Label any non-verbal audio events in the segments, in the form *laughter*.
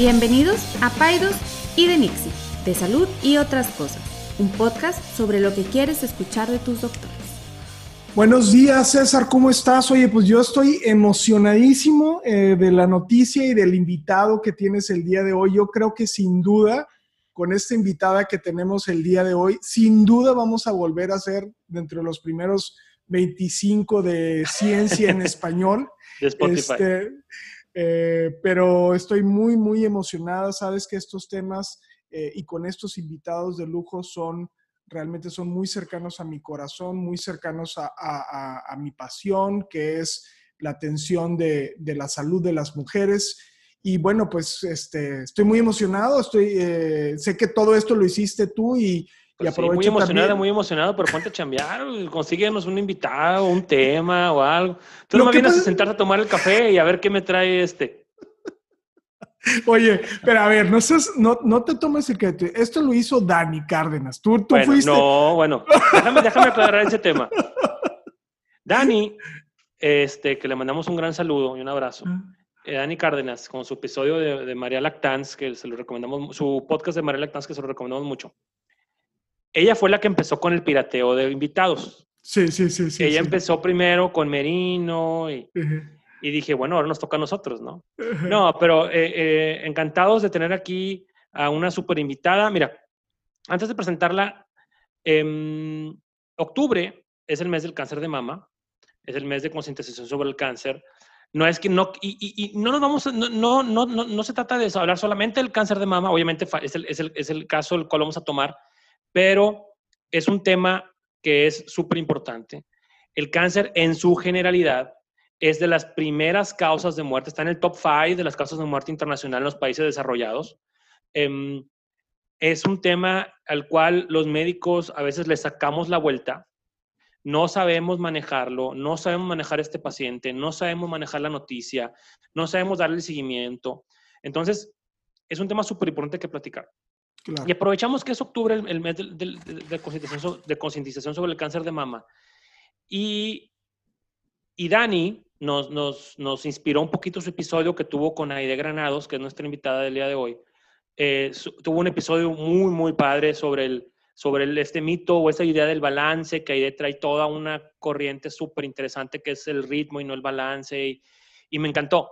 Bienvenidos a Paidos y de Nixie, de salud y otras cosas, un podcast sobre lo que quieres escuchar de tus doctores. Buenos días, César, ¿cómo estás? Oye, pues yo estoy emocionadísimo eh, de la noticia y del invitado que tienes el día de hoy. Yo creo que sin duda, con esta invitada que tenemos el día de hoy, sin duda vamos a volver a ser dentro de los primeros 25 de ciencia en *laughs* español. De Spotify. Este, eh, pero estoy muy, muy emocionada. Sabes que estos temas eh, y con estos invitados de lujo son realmente son muy cercanos a mi corazón, muy cercanos a, a, a mi pasión, que es la atención de, de, la salud de las mujeres. Y bueno, pues este, estoy muy emocionado, estoy, eh, sé que todo esto lo hiciste tú y, y pues sí, muy emocionada, muy emocionado, pero ponte a chambear, consíguenos un invitado, un tema o algo. Tú no me vienes a sentarte a tomar el café y a ver qué me trae este. Oye, pero a ver, no, seas, no, no te tomes el que esto lo hizo Dani Cárdenas. Tú, tú bueno, fuiste. No, bueno, déjame, déjame aclarar ese tema. Dani, este, que le mandamos un gran saludo y un abrazo. Eh, Dani Cárdenas, con su episodio de, de María Lactans, que se lo recomendamos, su podcast de María Lactans, que se lo recomendamos mucho ella fue la que empezó con el pirateo de invitados. Sí, sí, sí. sí ella sí. empezó primero con Merino y, uh -huh. y, dije, bueno, ahora nos toca a nosotros, ¿no? Uh -huh. No, pero eh, eh, encantados de tener aquí a una super invitada. Mira, antes de presentarla, eh, octubre es el mes del cáncer de mama, es el mes de concientización sobre el cáncer. No es que no, y, y, y no nos vamos, no, no, no, no, no se trata de hablar solamente del cáncer de mama, obviamente es el, es el, es el caso el cual vamos a tomar, pero es un tema que es súper importante. El cáncer en su generalidad es de las primeras causas de muerte, está en el top 5 de las causas de muerte internacional en los países desarrollados. Eh, es un tema al cual los médicos a veces le sacamos la vuelta, no sabemos manejarlo, no sabemos manejar este paciente, no sabemos manejar la noticia, no sabemos darle seguimiento. Entonces, es un tema súper importante que platicar. Y aprovechamos que es octubre, el, mes de, concientización, sobre el cáncer de mama. Y, y Dani nos, nos, nos, inspiró un poquito su episodio que tuvo con Aide Granados, que es nuestra invitada del día de hoy. Eh, tuvo un episodio muy, muy padre sobre, el, sobre este mito o esa idea del balance, que Aide trae toda una corriente súper interesante que es el ritmo y no el balance. Y, y me encantó.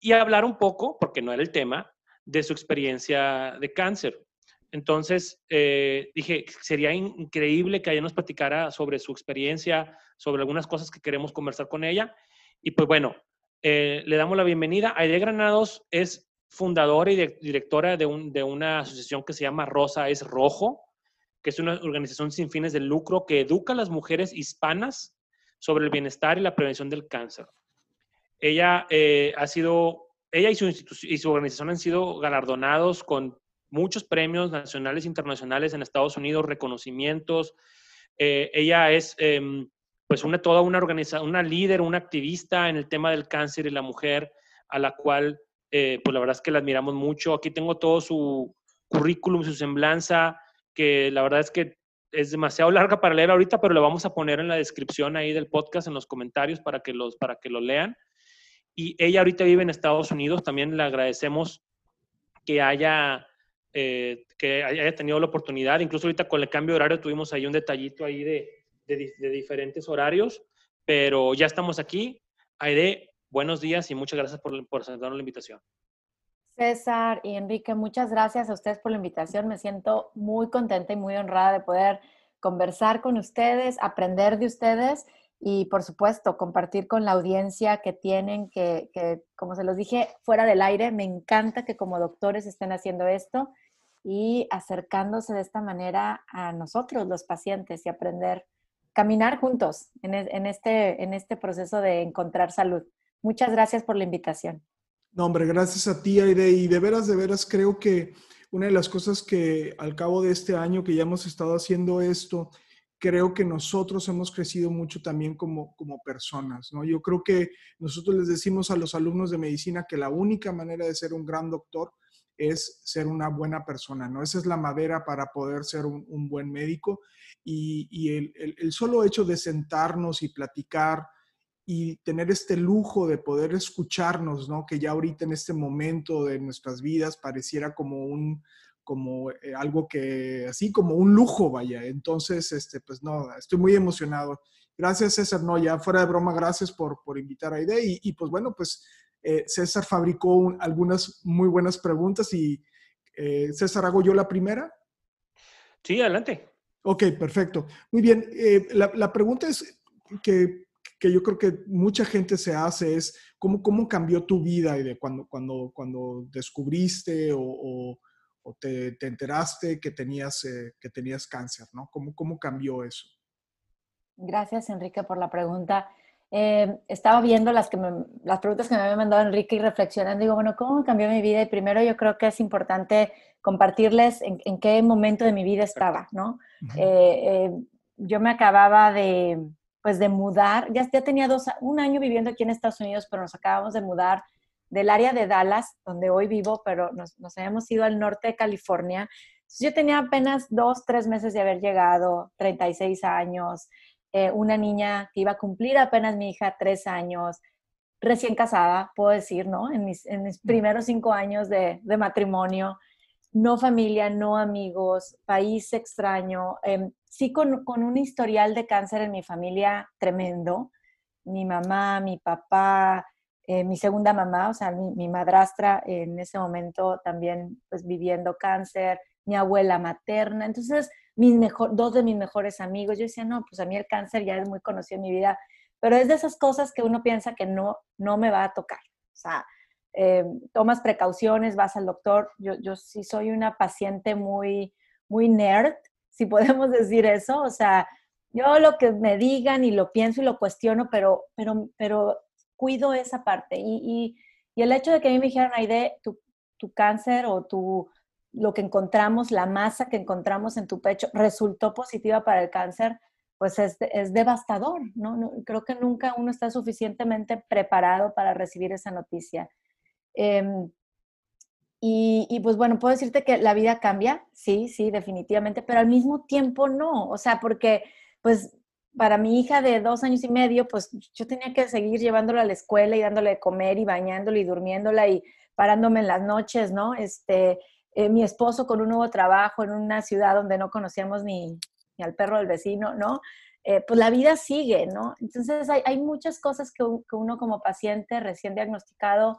Y hablar un poco, porque no era el tema, de su experiencia de cáncer. Entonces, eh, dije, sería increíble que ella nos platicara sobre su experiencia, sobre algunas cosas que queremos conversar con ella. Y pues bueno, eh, le damos la bienvenida. Aide Granados es fundadora y directora de, un, de, una asociación que se llama Rosa es Rojo, que es una organización sin fines de lucro que educa a las mujeres hispanas sobre el bienestar y la prevención del cáncer. Ella eh, ha sido ella y su, y su, organización han sido galardonados con muchos premios nacionales e internacionales en Estados Unidos, reconocimientos. Eh, ella es eh, pues una, toda una, organiza una líder, una activista en el tema del cáncer y la mujer, a la cual eh, pues la verdad es que la admiramos mucho. Aquí tengo todo su currículum, su semblanza, que la verdad es que es demasiado larga para leer ahorita, pero lo vamos a poner en la descripción ahí del podcast, en los comentarios, para que, los, para que lo lean y ella ahorita vive en Estados Unidos. También le agradecemos que haya, eh, que haya tenido la oportunidad. Incluso ahorita con el cambio de horario tuvimos ahí un detallito ahí de, de, de diferentes horarios, pero ya estamos aquí. Aide, buenos días y muchas gracias por, por aceptarnos la invitación. César y Enrique, muchas gracias a ustedes por la invitación. Me siento muy contenta y muy honrada de poder conversar con ustedes, aprender de ustedes y por supuesto compartir con la audiencia que tienen, que, que, como se los dije fuera del aire, me encanta que como doctores estén haciendo esto y acercándose de esta manera a nosotros, los pacientes, y aprender, caminar juntos en, este, en este proceso de encontrar salud. Muchas gracias por la invitación. No, hombre, gracias a ti, Aide, y de veras, de veras creo que una de las cosas que al cabo de este año que ya hemos estado haciendo esto, creo que nosotros hemos crecido mucho también como, como personas, ¿no? Yo creo que nosotros les decimos a los alumnos de medicina que la única manera de ser un gran doctor es ser una buena persona, ¿no? Esa es la madera para poder ser un, un buen médico y, y el, el, el, solo hecho de sentarnos y platicar y tener este lujo de poder escucharnos, ¿no? Que ya ahorita en este momento de nuestras vidas pareciera como un, como eh, algo que, así como un lujo, vaya. Entonces, este, pues no, estoy muy emocionado. Gracias, César. No, ya fuera de broma, gracias por, por invitar a Aide. Y, y pues bueno, pues eh, César fabricó algunas muy buenas preguntas y eh, César, ¿hago yo la primera? Sí, adelante. Ok, perfecto. Muy bien. La, la, pregunta es que, que, yo creo que mucha gente se hace es, ¿cómo, cómo cambió tu vida y de cuando, cuando, cuando descubriste o, o o te, enteraste que tenías, eh, que tenías cáncer, ¿no? ¿Cómo, ¿Cómo cambió eso? Gracias, Enrique, por la pregunta. Eh, estaba viendo las, que las preguntas que me había mandado Enrique y reflexionando, digo, bueno, ¿cómo cambió mi vida? Y primero yo creo que es importante compartirles en, qué momento de mi vida estaba, ¿no? Eh, yo me acababa de, pues, de mudar, ya, ya tenía dos, un año viviendo aquí en Estados Unidos, pero nos acabamos de mudar del área de Dallas, donde hoy vivo, pero nos, nos habíamos ido al norte de California. yo tenía apenas dos, tres meses de haber llegado, 36 años, eh, una niña que iba a cumplir apenas mi hija tres años, recién casada, puedo decir, ¿no? En mis, en mis primeros cinco años de, de, matrimonio, no familia, no amigos, país extraño, em, sí con, con un historial de cáncer en mi familia tremendo. Mi mamá, mi papá, eh, mi segunda mamá, o sea, mi, madrastra en ese momento también pues viviendo cáncer, mi abuela materna, entonces mis mejor, dos de mis mejores amigos, yo decía, no, pues a mí el cáncer ya es muy conocido en mi vida, pero es de esas cosas que uno piensa que no, no me va a tocar, o sea, eh, tomas precauciones, vas al doctor, yo, yo sí soy una paciente muy, muy nerd, si *laughs* podemos decir eso, o sea, yo lo que me digan y lo pienso y lo cuestiono, pero, pero, pero cuido esa parte. Y, el hecho de que a mí me dijeran, Aide, tu, tu cáncer o tu, lo que encontramos, la masa que encontramos en tu pecho, resultó positiva para el cáncer, pues es, es devastador, ¿no? Creo que nunca uno está suficientemente preparado para recibir esa noticia. Em, y, y, pues bueno, puedo decirte que la vida cambia, sí, sí, definitivamente, pero al mismo tiempo no, o sea, porque pues para mi hija de dos años y medio, pues yo tenía que seguir llevándola a la escuela y dándole de comer y bañándola y durmiéndola y parándome en las noches, ¿no? Este, eh, mi esposo con un nuevo trabajo en una ciudad donde no conocíamos ni, ni al perro del vecino, ¿no? Eh, pues la vida sigue, ¿no? Entonces hay, hay muchas cosas que, uno como paciente recién diagnosticado,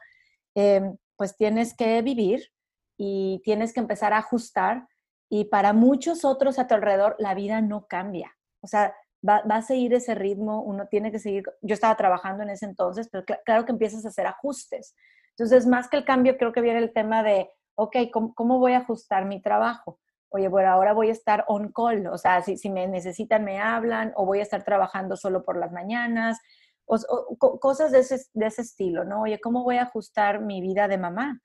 em, pues tienes que vivir y tienes que empezar a ajustar y para muchos otros a tu alrededor la vida no cambia. O sea, va, a seguir ese ritmo, uno tiene que seguir, yo estaba trabajando en ese entonces, pero claro que empiezas a hacer ajustes. Entonces, más que el cambio, creo que viene el tema de, ok, ¿cómo, voy a ajustar mi trabajo? Oye, bueno, ahora voy a estar on call, o sea, si, si me necesitan, me hablan, o voy a estar trabajando solo por las mañanas, o, cosas de ese, de ese, estilo, ¿no? Oye, ¿cómo voy a ajustar mi vida de mamá?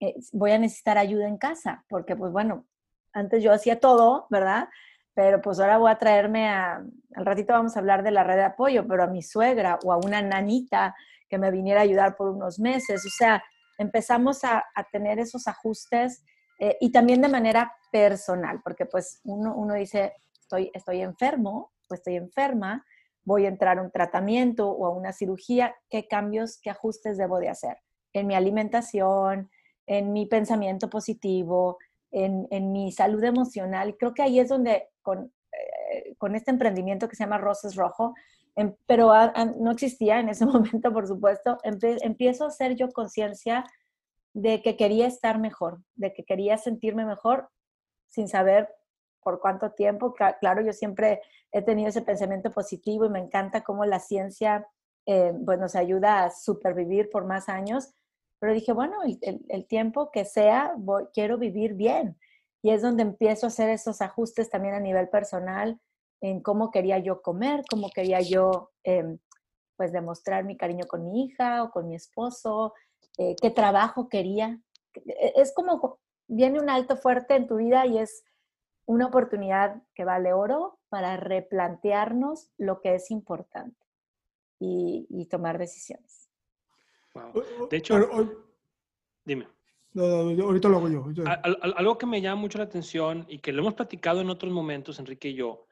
Eh, voy a necesitar ayuda en casa, porque pues bueno, antes yo hacía todo, ¿verdad? Pero pues ahora voy a traerme a, al ratito vamos a hablar de la red de apoyo, pero a mi suegra o a una nanita que me viniera a ayudar por unos meses. O sea, empezamos a, tener esos ajustes eh, y también de manera personal, porque pues uno, uno dice, estoy, estoy enfermo o estoy enferma, voy a entrar a un tratamiento o a una cirugía, ¿qué cambios, qué ajustes debo de hacer? En mi alimentación, en mi pensamiento positivo, en, en mi salud emocional. Creo que ahí es donde con, eh, este emprendimiento que se llama Roses Rojo, em, pero no existía en ese *laughs* momento, por supuesto, empiezo a hacer yo conciencia de que quería estar mejor, de que quería sentirme mejor sin saber por cuánto tiempo. Claro, yo siempre he tenido ese pensamiento positivo y me encanta cómo la ciencia eh, pues nos ayuda a supervivir por más años, pero dije, bueno, el, tiempo que sea, quiero vivir bien. Y es donde empiezo a hacer esos ajustes también a nivel personal en cómo quería yo comer, cómo quería yo em, pues demostrar mi cariño con mi hija o con mi esposo, eh, qué trabajo quería. E, es como viene un alto fuerte en tu vida y es una oportunidad que vale oro para replantearnos lo que es importante y, tomar decisiones. De hecho, dime. No, ahorita lo hago yo. algo que me llama mucho la atención y que lo hemos platicado en otros momentos, Enrique y yo,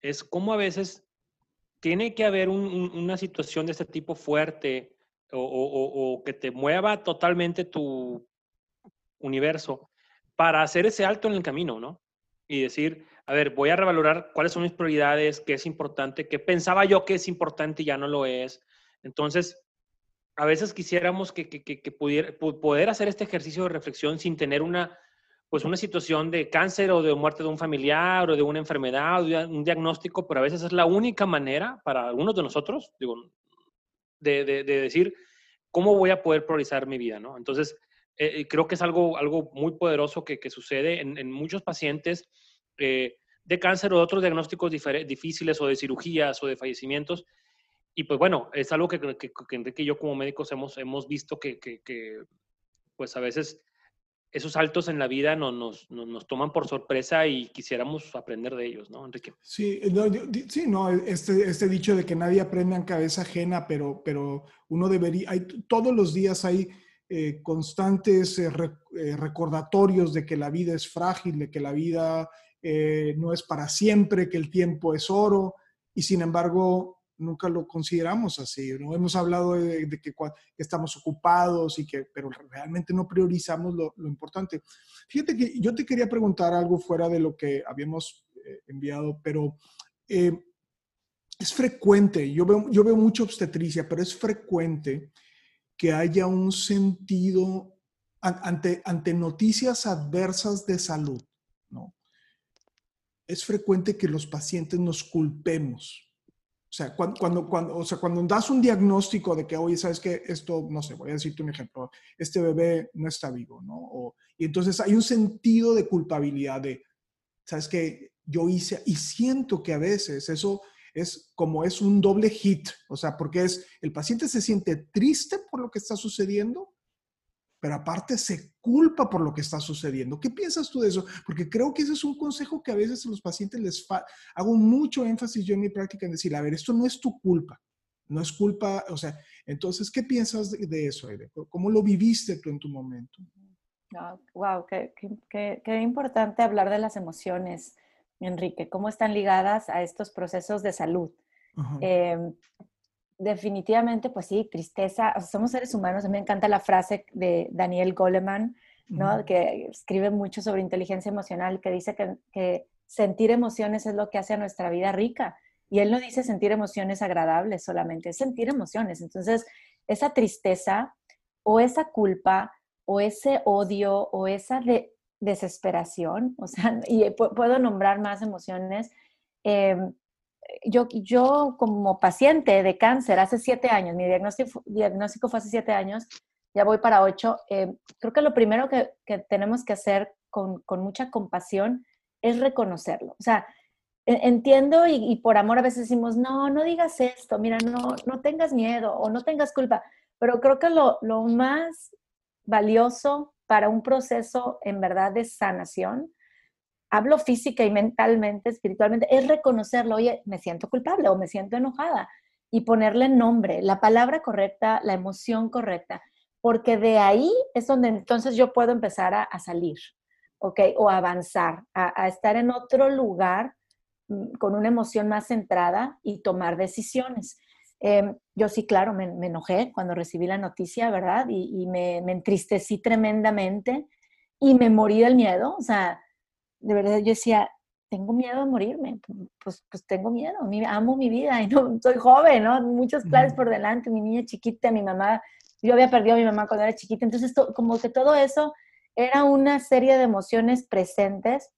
es cómo a veces tiene que haber una situación de este tipo fuerte o, que te mueva totalmente tu universo para hacer ese alto en el camino, ¿no? Y decir, a ver, voy a revalorar cuáles son mis prioridades, qué es importante, qué pensaba yo que es importante y ya no lo es. Entonces, a veces quisiéramos que, poder hacer este ejercicio de reflexión sin tener una, pues una situación de cáncer o de muerte de un familiar o de una enfermedad o de un diagnóstico, pero a veces es la única manera para algunos de nosotros, digo, de, de, decir cómo voy a poder priorizar mi vida, ¿no? Entonces, eh, creo que es algo, algo muy poderoso que, sucede en, en, muchos pacientes eh, de cáncer o de otros diagnósticos difíciles o de cirugías o de fallecimientos. Y pues bueno, es algo que, que, que Enrique y yo como médicos hemos, hemos visto que, que, pues a veces esos saltos en la vida no, nos, nos, toman por sorpresa y quisiéramos aprender de ellos, ¿no, Enrique? Sí, no, sí, no este, este dicho de que nadie aprende en cabeza ajena, pero, pero uno debería, hay, todos los días hay eh, constantes eh, eh, recordatorios de que la vida es frágil, de que la vida no es para siempre, que el tiempo es oro, y sin embargo nunca lo consideramos así, ¿no? Hemos hablado de, que, estamos ocupados y que, pero realmente no priorizamos lo, importante. Fíjate que yo te quería preguntar algo fuera de lo que habíamos eh, enviado, pero eh, es frecuente, yo veo, yo veo mucha obstetricia, pero es frecuente que haya un sentido ante, ante noticias adversas de salud, ¿no? Es frecuente que los pacientes nos culpemos sea, cuando, cuando, o sea, cuando das un diagnóstico de que, oye, sabes que esto, no sé, voy a decirte un ejemplo, este bebé no está vivo, ¿no? y entonces hay un sentido de culpabilidad de, sabes que yo hice, y siento que a veces eso es como es un doble hit, o sea, porque es, el paciente se siente triste por lo que está sucediendo, pero aparte se culpa por lo que está sucediendo. ¿Qué piensas tú de eso? Porque creo que ese es un consejo que a veces a los pacientes les hago mucho énfasis yo en mi práctica en decir, a ver, esto no es tu culpa, no es culpa, o sea, entonces, ¿qué piensas de, eso? ¿Cómo lo viviste tú en tu momento? Wow, qué, qué, importante hablar de las emociones, Enrique, cómo están ligadas a estos procesos de salud definitivamente, pues sí, tristeza. somos seres humanos. A mí me encanta la frase de Daniel Goleman, ¿no? Que escribe mucho sobre inteligencia emocional, que dice que, sentir emociones es lo que hace a nuestra vida rica. Y él no dice sentir emociones agradables solamente, es sentir emociones. Entonces, esa tristeza o esa culpa o ese odio o esa desesperación, o sea, *laughs* y puedo nombrar más emociones, em, yo, yo como paciente de cáncer hace siete años, mi diagnóstico, diagnóstico fue hace siete años, ya voy para ocho, eh, creo que lo primero que, que tenemos que hacer con, con, mucha compasión es reconocerlo. O sea, e, entiendo y, y, por amor a veces decimos, no, no digas esto, mira, no, no tengas miedo o no tengas culpa, pero creo que lo, lo más valioso para un proceso en verdad de sanación hablo física y mentalmente, espiritualmente, es reconocerlo, oye, me siento culpable o me siento enojada y ponerle nombre, la palabra correcta, la emoción correcta, porque de ahí es donde entonces yo puedo empezar a, salir, ¿ok? O avanzar, a, estar en otro lugar mm, con una emoción más centrada y tomar decisiones. Em, yo sí, claro, me, enojé cuando recibí la noticia, ¿verdad? Y, me, me, entristecí tremendamente y me morí del miedo, o sea, de verdad yo decía, tengo miedo de morirme, pues, pues tengo miedo, amo mi vida y no soy joven, ¿no? Muchos planes por delante, mi niña chiquita, mi mamá, yo había perdido a mi mamá cuando era chiquita, entonces como que todo eso era una serie de emociones presentes,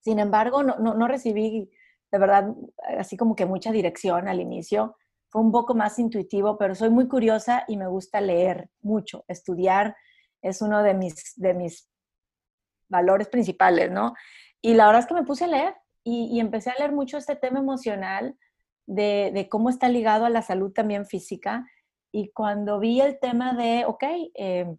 sin embargo, no, no, no recibí de verdad así como que mucha dirección al inicio, fue un poco más intuitivo, pero soy muy curiosa y me gusta leer mucho, estudiar es uno de mis, de mis valores principales, ¿no? Y la verdad es que me puse a leer y, empecé a leer mucho este tema emocional de, cómo está ligado a la salud también física. Y cuando vi el tema de, ok, eh,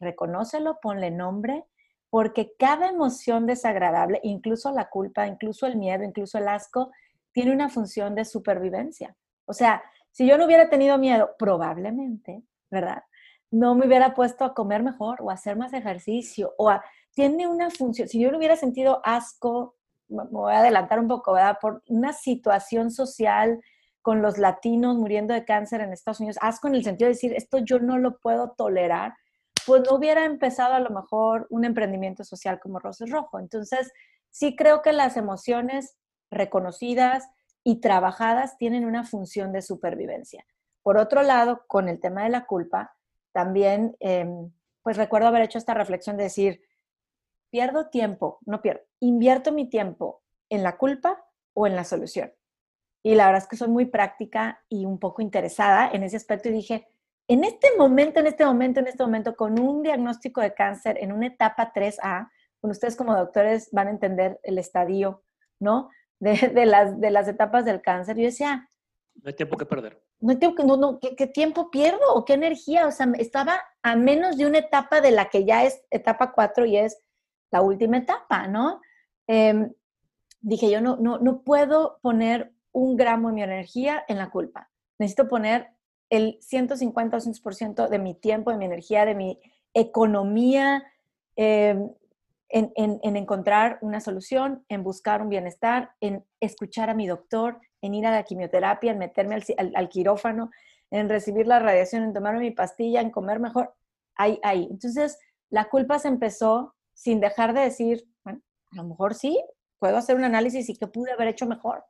reconócelo, ponle nombre, porque cada emoción desagradable, incluso la culpa, incluso el miedo, incluso el asco, tiene una función de supervivencia. O sea, si yo no hubiera tenido miedo, probablemente, ¿verdad? No me hubiera puesto a comer mejor o a hacer más ejercicio o a tiene una función, si yo no hubiera sentido asco, me voy a adelantar un poco, ¿verdad? Por una situación social con los latinos muriendo de cáncer en Estados Unidos, asco en el sentido de decir, esto yo no lo puedo tolerar, pues no hubiera empezado a lo mejor un emprendimiento social como Roses Rojo. Entonces, sí creo que las emociones reconocidas y trabajadas tienen una función de supervivencia. Por otro lado, con el tema de la culpa, también, em, pues recuerdo haber hecho esta reflexión de decir, pierdo tiempo, no pierdo, invierto mi tiempo en la culpa o en la solución. Y la verdad es que soy muy práctica y un poco interesada en ese aspecto y dije, en este momento, en este momento, en este momento, con un diagnóstico de cáncer en una etapa 3A, con ustedes como doctores van a entender el estadio, ¿no? De, las, de las etapas del cáncer. Yo decía... No hay tiempo que perder. No hay tiempo que, no, no, ¿qué, tiempo pierdo o qué energía? O sea, estaba a menos de una etapa de la que ya es etapa 4 y es la última etapa, ¿no? Em, dije, yo no, no, no puedo poner un gramo de mi energía en la culpa. Necesito poner el 150 o 100% de mi tiempo, de mi energía, de mi economía em, en, en, encontrar una solución, en buscar un bienestar, en escuchar a mi doctor, en ir a la quimioterapia, en meterme al, al, quirófano, en recibir la radiación, en tomar mi pastilla, en comer mejor. Ahí, ahí. Entonces, la culpa se empezó sin dejar de decir, bueno, a lo mejor sí, puedo hacer un análisis y que pude haber hecho mejor.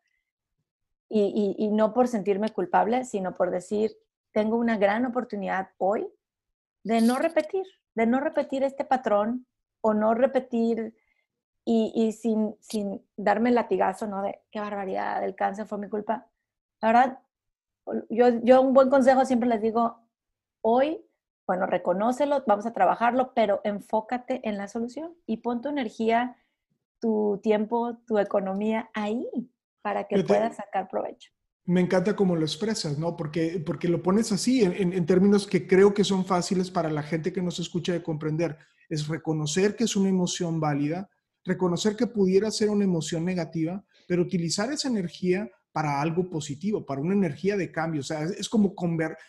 Y, y, no por sentirme culpable, sino por decir, tengo una gran oportunidad hoy de no repetir, de no repetir este patrón o no repetir y, y sin, sin, darme el latigazo, ¿no? De qué barbaridad, el cáncer fue mi culpa. La verdad, yo, yo un buen consejo siempre les digo, hoy, bueno, reconócelo, vamos a trabajarlo, pero enfócate en la solución y pon tu energía tu tiempo, tu economía ahí para que puedas sacar provecho. Me encanta cómo lo expresas, ¿no? Porque, porque lo pones así, en, en, términos que creo que son fáciles para la gente que nos escucha de comprender. Es reconocer que es una emoción válida, reconocer que pudiera ser una emoción negativa, pero utilizar esa energía para algo positivo, para una energía de cambio. O sea, es como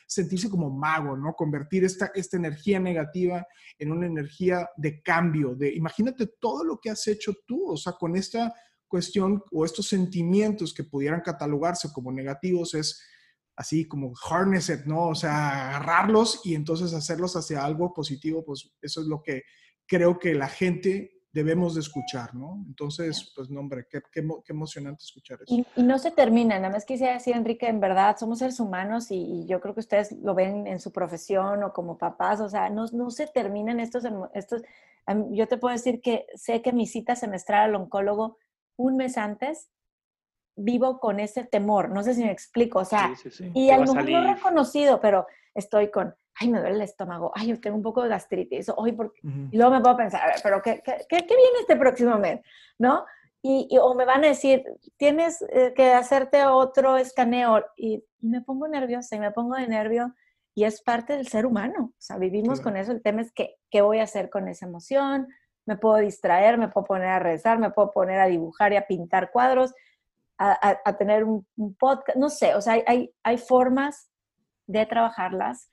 sentirse como mago, ¿no? Convertir esta, esta energía negativa en una energía de cambio. De, imagínate todo lo que has hecho tú, o sea, con esta cuestión o estos sentimientos que pudieran catalogarse como negativos, es así como harness it, ¿no? O sea, agarrarlos y entonces hacerlos hacia algo positivo, pues eso es lo que creo que la gente debemos de escuchar, ¿no? Entonces, pues, no, hombre, qué, qué, emocionante escuchar eso. Y, no se termina, nada más quisiera decir, Enrique, en verdad, somos seres humanos y, yo creo que ustedes lo ven en su profesión o como papás, o sea, no, no se terminan estos, estos, yo te puedo decir que sé que mi cita semestral al oncólogo un mes antes, vivo con ese temor, no sé si me explico, o sea, y a lo mejor no reconocido, pero estoy con ay, me duele el estómago, ay, yo tengo un poco de gastritis, hoy porque... y luego me puedo pensar, a ver, pero ¿qué, qué, qué, viene este próximo mes? ¿No? Y, o me van a decir, tienes eh, que hacerte otro escaneo y, me pongo nerviosa y me pongo de nervio y es parte del ser humano, o sea, vivimos con eso, el tema es que, qué voy a hacer con esa emoción, me puedo distraer, me puedo poner a rezar, me puedo poner a dibujar y a pintar cuadros, a, a, tener un, un, podcast, no sé, o sea, hay, hay formas de trabajarlas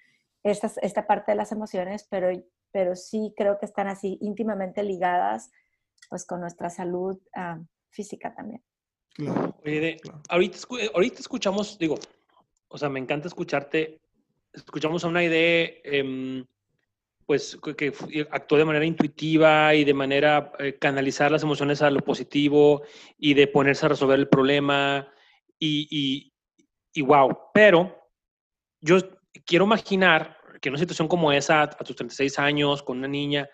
esta, esta parte de las emociones, pero, pero sí creo que están así íntimamente ligadas pues con nuestra salud ah, física también. Claro. Oye, Ahorita, ahorita escuchamos, digo, o sea, me encanta escucharte, escuchamos a una idea, em, pues, que, actuó de manera intuitiva y de manera eh, canalizar las emociones a lo positivo y de ponerse a resolver el problema y, y, y wow, pero yo quiero imaginar que en una situación como esa, a tus 36 años, con una niña,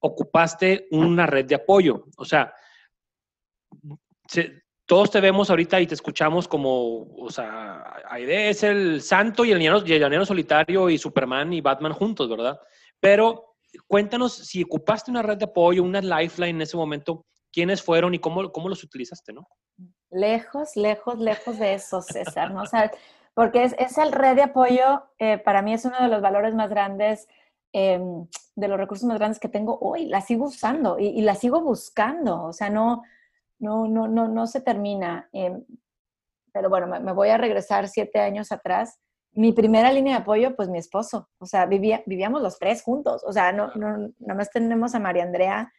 ocupaste una red de apoyo. O sea, todos te vemos ahorita y te escuchamos como, o sea, Aide es el santo y el llanero, solitario y Superman y Batman juntos, ¿verdad? Pero cuéntanos si ocupaste una red de apoyo, una lifeline en ese momento, quiénes fueron y cómo, cómo los utilizaste, ¿no? Lejos, lejos, lejos de eso, César, ¿no? O sea, porque es, es el red de apoyo, eh, para mí es uno de los valores más grandes, em, de los recursos más grandes que tengo hoy. La sigo usando y, la sigo buscando, o sea, no, no, no, no, no se termina. Em, pero bueno, me, voy a regresar siete años atrás. Mi primera línea de apoyo, pues mi esposo, o sea, vivía, vivíamos los tres juntos, o sea, no, no, nada más tenemos a María Andrea.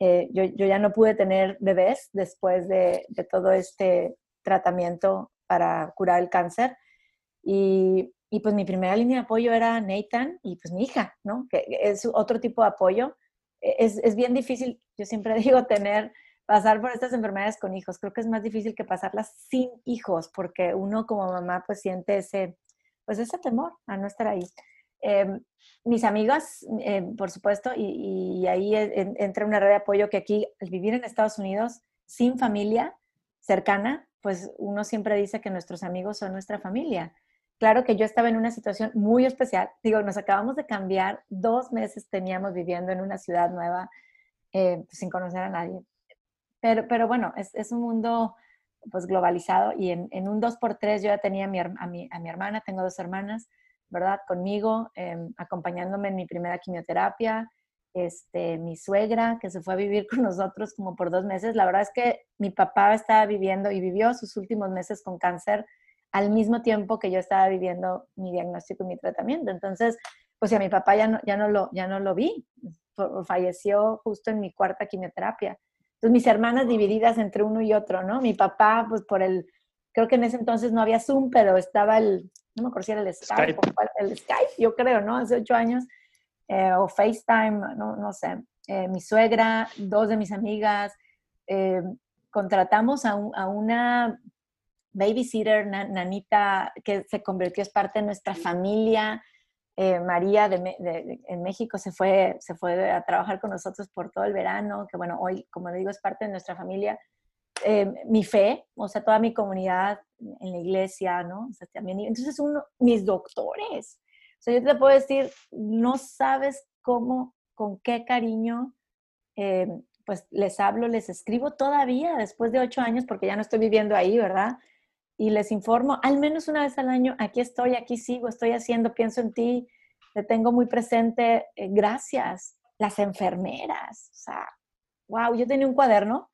Eh, yo, yo, ya no pude tener bebés después de, de todo este tratamiento para curar el cáncer. Y, y, pues mi primera línea de apoyo era Nathan y pues mi hija, ¿no? Que es otro tipo de apoyo. E, es, es bien difícil, yo siempre *laughs* digo, tener, pasar por estas enfermedades con hijos. Creo que es más difícil que pasarlas sin hijos, porque uno como mamá pues siente ese, pues ese temor a no estar ahí. Em, mis amigas, em, por supuesto, y, y ahí entra una red de apoyo que aquí, al vivir en Estados Unidos, sin familia cercana, pues uno siempre dice que nuestros amigos son nuestra familia. Claro que yo estaba en una situación muy especial. Digo, nos acabamos de cambiar, dos meses teníamos viviendo en una ciudad nueva eh, sin conocer a nadie. Pero, pero bueno, es, un mundo pues globalizado y en, en un 2x3 yo ya tenía a mi, a, mi, a mi hermana, tengo dos hermanas, ¿verdad? Conmigo, em, acompañándome en mi primera quimioterapia, este, mi suegra que se fue a vivir con nosotros como por dos meses. La verdad es que mi papá estaba viviendo y vivió sus últimos meses con cáncer al mismo tiempo que yo estaba viviendo mi diagnóstico y mi tratamiento. Entonces, pues a mi papá ya no, ya no, lo, ya no lo vi, falleció justo en mi cuarta quimioterapia. Entonces, mis hermanas divididas entre uno y otro, ¿no? Mi papá, pues por el, creo que en ese entonces no había Zoom, pero estaba el, no me acuerdo si era el Skype, el Skype, yo creo, ¿no? Hace ocho años, eh, o FaceTime, no, no sé. Eh, mi suegra, dos de mis amigas, eh, contratamos a, a, una babysitter, nanita, que se convirtió es parte de nuestra familia. María de, en México se fue, se fue a trabajar con nosotros por todo el verano, que bueno, hoy, como le digo, es parte de nuestra familia. mi fe, o sea, toda mi comunidad en la iglesia, ¿no? O sea, también, entonces, uno, mis doctores, o sea, yo te puedo decir, no sabes cómo, con qué cariño, eh, pues les hablo, les escribo todavía después de ocho años, porque ya no estoy viviendo ahí, ¿verdad? Y les informo, al menos una vez al año, aquí estoy, aquí sigo, estoy haciendo, pienso en ti, te tengo muy presente, eh, gracias. Las enfermeras, o sea, wow, yo tenía un cuaderno,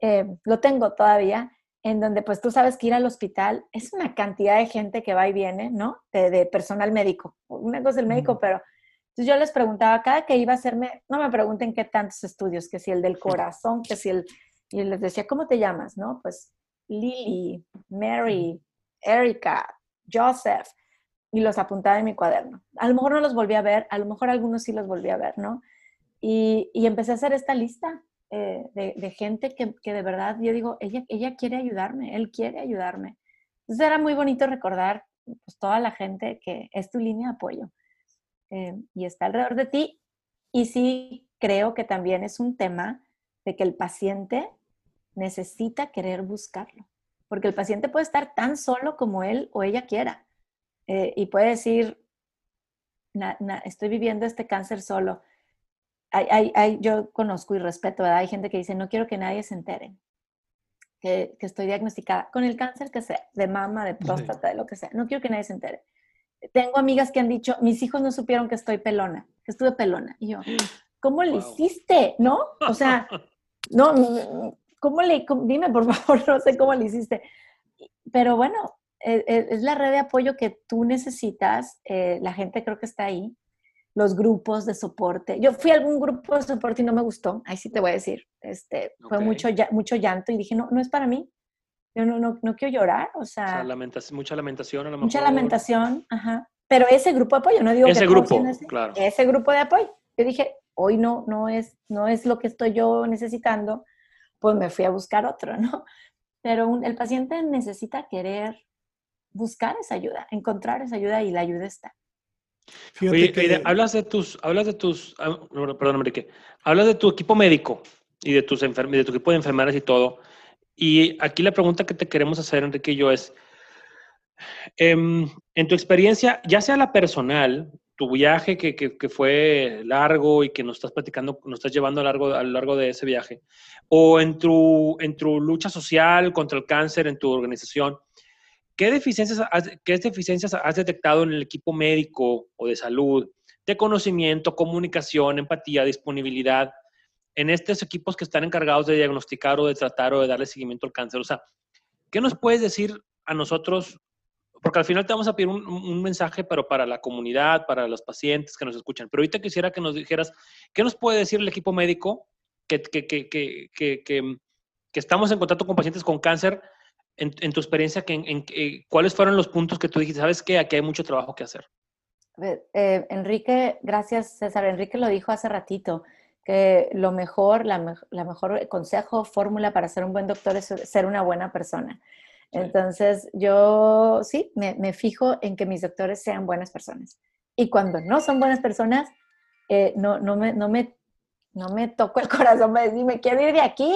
eh, lo tengo todavía, en donde pues tú sabes que ir al hospital es una cantidad de gente que va y viene, ¿no? De, personal médico. Una cosa el médico, pero entonces yo les preguntaba, cada que iba a hacerme, no me pregunten qué tantos estudios, que si el del *laughs* corazón, que si el, y les decía, ¿cómo te llamas? ¿No? Pues Lily, Mary, Erika, Joseph, y los apuntaba en mi cuaderno. A lo mejor no los volví a ver, a lo mejor algunos sí los volví a ver, ¿no? Y, y empecé a hacer esta lista eh, de, gente que, que, de verdad yo digo, ella, ella quiere ayudarme, él quiere ayudarme. Entonces era muy bonito recordar pues, toda la gente que es tu línea de apoyo eh, y está alrededor de ti. Y sí creo que también es un tema de que el paciente necesita querer buscarlo, porque el paciente puede estar tan solo como él o ella quiera eh, y puede decir, estoy viviendo este cáncer solo hay, yo conozco y respeto, ¿verdad? Hay gente que dice, no quiero que nadie se entere que, estoy diagnosticada con el cáncer que sea, de mama, de próstata, de lo que sea. No quiero que nadie se entere. Tengo amigas que han dicho, mis hijos no supieron que estoy pelona, que estuve pelona. Y yo, *gasps* ¿cómo le hiciste? ¿No? O sea, no, ¿cómo le, dime por *laughs* favor, no sé cómo le hiciste. Pero bueno, e, e, es, la red de apoyo que tú necesitas, eh, la gente creo que está ahí los grupos de soporte. Yo fui a algún grupo de soporte y no me gustó, ahí sí te voy a decir. Este, Fue mucho, mucho llanto y dije, no, no es para mí. Yo no, no, no quiero llorar, o sea... mucha lamentación a lo mejor. Mucha lamentación, ajá. Pero ese grupo de apoyo, no digo ese grupo, claro. Ese grupo de apoyo. Yo dije, hoy no, no es, no es lo que estoy yo necesitando, pues me fui a buscar otro, ¿no? *laughs* Pero el paciente necesita querer buscar esa ayuda, encontrar esa ayuda y la ayuda está. Oye, hablas de tus, hablas de tus, ah, perdón, Enrique, hablas de tu equipo médico y de tus de tu equipo de enfermeras y todo. Y aquí la pregunta que te queremos hacer, Enrique y yo, es, em, en tu experiencia, ya sea la personal, tu viaje que, que, fue largo y que nos estás platicando, nos estás llevando a, largo, a lo largo de ese viaje, o en tu, en tu lucha social contra el cáncer en tu organización, ¿Qué deficiencias, has, ¿Qué deficiencias has detectado en el equipo médico o de salud, de conocimiento, comunicación, empatía, disponibilidad, en estos equipos que están encargados de diagnosticar o de tratar o de darle seguimiento al cáncer? O sea, ¿qué nos puedes decir a nosotros? Porque al final te vamos a pedir un, mensaje, pero para la comunidad, para los pacientes que nos escuchan. Pero ahorita quisiera que nos dijeras, ¿qué nos puede decir el equipo médico que, que, que, que, estamos en contacto con pacientes con cáncer en, tu experiencia, que, en, ¿cuáles fueron los puntos que tú dijiste, sabes que aquí hay mucho trabajo que hacer? Eh, Enrique, gracias César, Enrique lo dijo hace ratito, que lo mejor, la mejor consejo, fórmula para ser un buen doctor es ser una buena persona. Entonces, yo sí, me, me, fijo en que mis doctores sean buenas personas. Y cuando no son buenas personas, eh, no, no, me, no, me, no me toco el *laughs* corazón me decir, me quiero ir de aquí.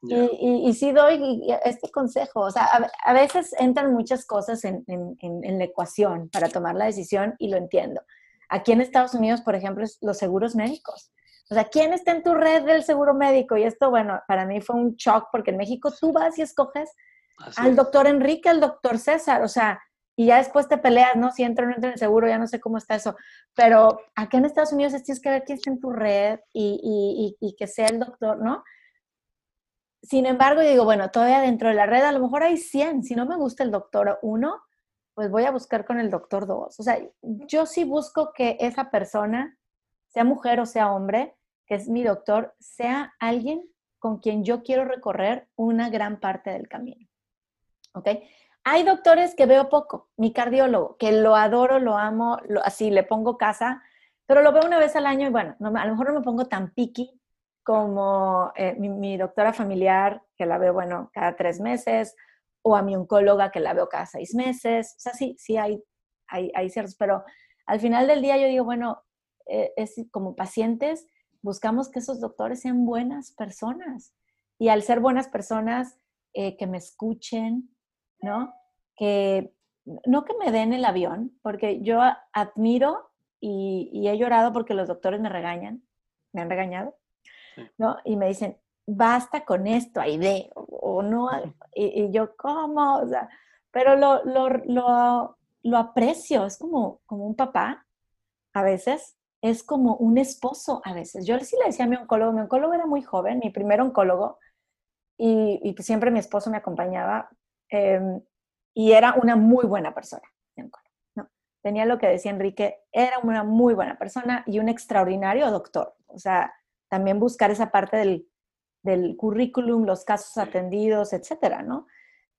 Y, y, sí doy este consejo. O sea, a, veces entran muchas cosas en, en, en, la ecuación para tomar la decisión y lo entiendo. Aquí en Estados Unidos, por ejemplo, los seguros médicos. O sea, ¿quién está en tu red del seguro médico? Y esto, bueno, para mí fue un shock porque en México tú vas y escoges al doctor Enrique, al doctor César. O sea, y ya después te peleas, ¿no? Si entra o no entra en el seguro, ya no sé cómo está eso. Pero aquí en Estados Unidos tienes que ver quién está en tu red y, y, y, que sea el doctor, ¿no? Sin embargo, digo, bueno, todavía dentro de la red a lo mejor hay 100. Si no me gusta el doctor 1, pues voy a buscar con el doctor 2. O sea, yo sí busco que esa persona, sea mujer o sea hombre, que es mi doctor, sea alguien con quien yo quiero recorrer una gran parte del camino. ¿Ok? Hay doctores que veo poco, mi cardiólogo, que lo adoro, lo amo, así le pongo casa, pero lo veo una vez al año y bueno, a lo mejor no me pongo tan piqui como eh, mi, doctora familiar, que la veo, bueno, cada tres meses, o a mi oncóloga, que la veo cada seis meses. O sea, sí, sí hay, hay, hay ciertos, pero al final del día yo digo, bueno, eh, es como pacientes, buscamos que esos doctores sean buenas personas. Y al ser buenas personas, eh, que me escuchen, ¿no? Que no que me den el avión, porque yo admiro y, he llorado porque los doctores me regañan, me han regañado, ¿no? Y me dicen, basta con esto, Aide, o, o no, y, yo, ¿cómo? O sea, pero lo, lo, lo, lo, aprecio, es como, como un papá a veces, es como un esposo a veces. Yo sí le decía a mi oncólogo, mi oncólogo era muy joven, mi primer oncólogo, y, y siempre mi esposo me acompañaba, Em, y era una muy buena persona. ¿no? Tenía lo que decía Enrique, era una muy buena persona y un extraordinario doctor. O sea, también buscar esa parte del, del currículum, los casos atendidos, etcétera, ¿no?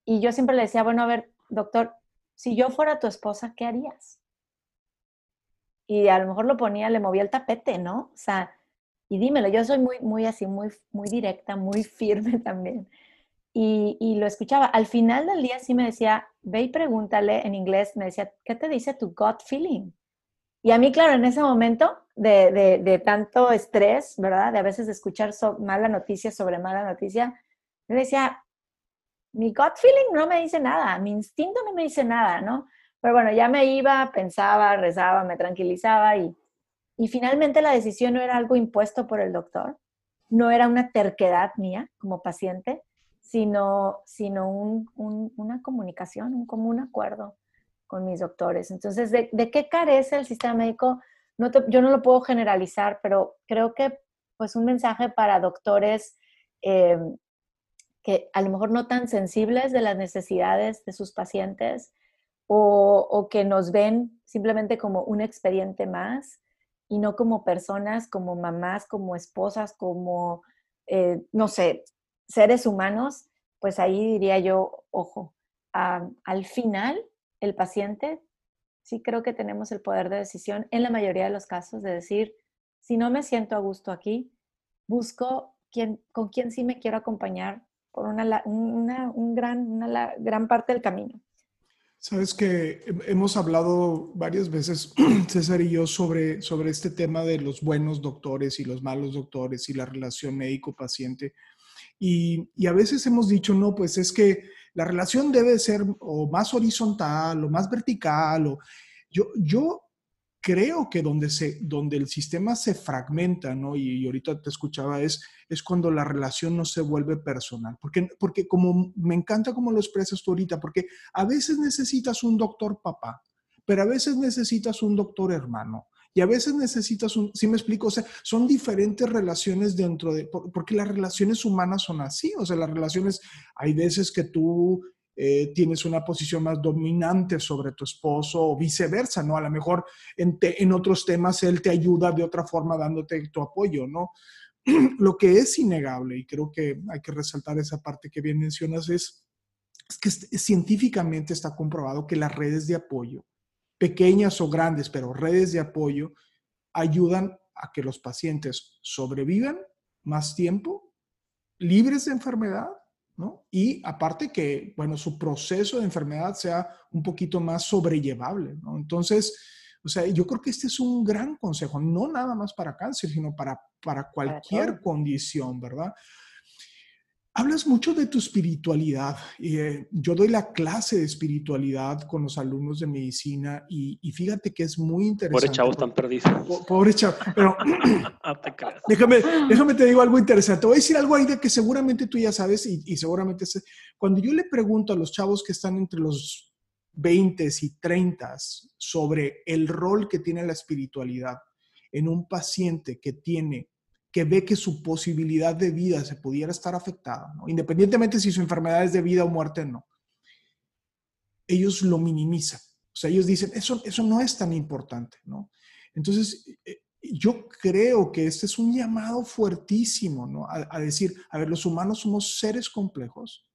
Y yo siempre le decía, bueno, a ver, doctor, si yo fuera tu esposa, ¿qué harías? Y a lo mejor lo ponía, le movía el tapete, ¿no? O sea, y dímelo, yo soy muy, muy así, muy, muy directa, muy *laughs* firme también y, lo escuchaba. Al final del día sí me decía, ve y pregúntale en inglés, me decía, ¿qué te dice tu gut feeling? Y a mí, claro, en ese momento de, de, tanto estrés, ¿verdad? De a veces escuchar mala noticia sobre mala noticia, me decía, mi gut feeling no me dice nada, mi instinto no me dice nada, ¿no? Pero bueno, ya me iba, pensaba, rezaba, me tranquilizaba y, y finalmente la decisión no era algo impuesto por el doctor, no era una terquedad mía como paciente, sino, sino una comunicación, un común acuerdo con mis doctores. Entonces, ¿de, qué carece el sistema médico? No yo no lo puedo generalizar, pero creo que pues un mensaje para doctores eh, que a lo mejor no tan sensibles de las necesidades de sus pacientes o, que nos ven simplemente como un expediente más y no como personas, como mamás, como esposas, como, eh, no sé, seres humanos, pues ahí diría yo, ojo, al final el paciente sí creo que tenemos el poder de decisión en la mayoría de los casos de decir, si no me siento a gusto aquí, busco quién, con quién sí me quiero acompañar por una, un gran, una gran parte del camino. Sabes que hemos hablado varias veces, *clears throat* César y yo, sobre, sobre este tema de los buenos doctores y los malos doctores y la relación médico-paciente. Y, a veces hemos dicho, no, pues es que la relación debe ser o más horizontal o más vertical. O, yo, yo creo que donde, se, donde el sistema se fragmenta, ¿no? Y, ahorita te escuchaba, es, es cuando la relación no se vuelve personal. Porque, porque como me encanta como lo expresas tú ahorita, porque a veces necesitas un doctor papá, pero a veces necesitas un doctor hermano. Y a veces necesitas un, ¿sí me explico? O sea, son diferentes relaciones dentro de, porque las relaciones humanas son así, o sea, las relaciones, hay veces que tú eh, tienes una posición más dominante sobre tu esposo o viceversa, ¿no? A lo mejor en, en otros temas él te ayuda de otra forma dándote tu apoyo, ¿no? *clears throat* Lo que es innegable, y creo que hay que resaltar esa parte que bien mencionas, es es que científicamente está comprobado que las redes de apoyo, pequeñas o grandes, pero redes de apoyo, ayudan a que los pacientes sobrevivan más tiempo, libres de enfermedad, ¿no? Y aparte que, bueno, su proceso de enfermedad sea un poquito más sobrellevable, ¿no? Entonces, o sea, yo creo que este es un gran consejo, no nada más para cáncer, sino para, para cualquier condición, ¿verdad? Hablas mucho de tu espiritualidad. Eh, yo doy la clase de espiritualidad con los alumnos de medicina y, fíjate que es muy interesante. Pobre chavos están perdidos. Pobre chavos. Pero *laughs* *clears throat* déjame, déjame te digo algo interesante. Te voy a decir algo ahí de que seguramente tú ya sabes y, y seguramente cuando yo le pregunto a los chavos que están entre los 20 y 30 sobre el rol que tiene la espiritualidad en un paciente que tiene que ve que su posibilidad de vida se pudiera estar afectada, independientemente si su enfermedad es de vida o muerte o no, ellos lo minimizan. O sea, ellos dicen, eso, eso no es tan importante, ¿no? Entonces, eh, yo creo que este es un llamado fuertísimo, ¿no? A, decir, a ver, los humanos somos seres complejos,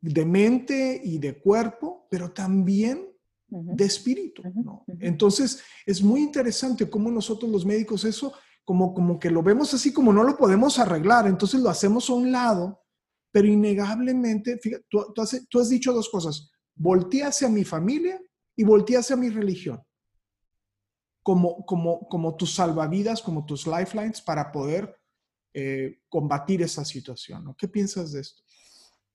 de mente y de cuerpo, pero también de espíritu, ¿no? Entonces, es muy interesante cómo nosotros los médicos eso como, como que lo vemos así como no lo podemos arreglar, entonces lo hacemos a un lado, pero innegablemente, fíjate, tú, has, dicho dos cosas, voltea hacia mi familia y voltea hacia mi religión, como, como, como tus salvavidas, como tus lifelines para poder eh, combatir esa situación. ¿no? ¿Qué piensas de esto?